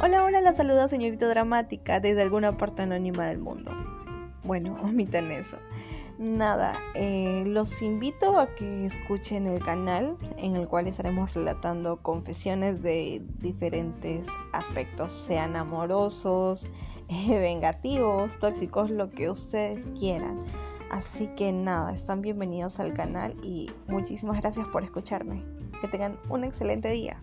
Hola, hola, la saluda señorita dramática desde alguna parte anónima del mundo. Bueno, omitan eso. Nada, eh, los invito a que escuchen el canal en el cual estaremos relatando confesiones de diferentes aspectos, sean amorosos, vengativos, tóxicos, lo que ustedes quieran. Así que nada, están bienvenidos al canal y muchísimas gracias por escucharme. Que tengan un excelente día.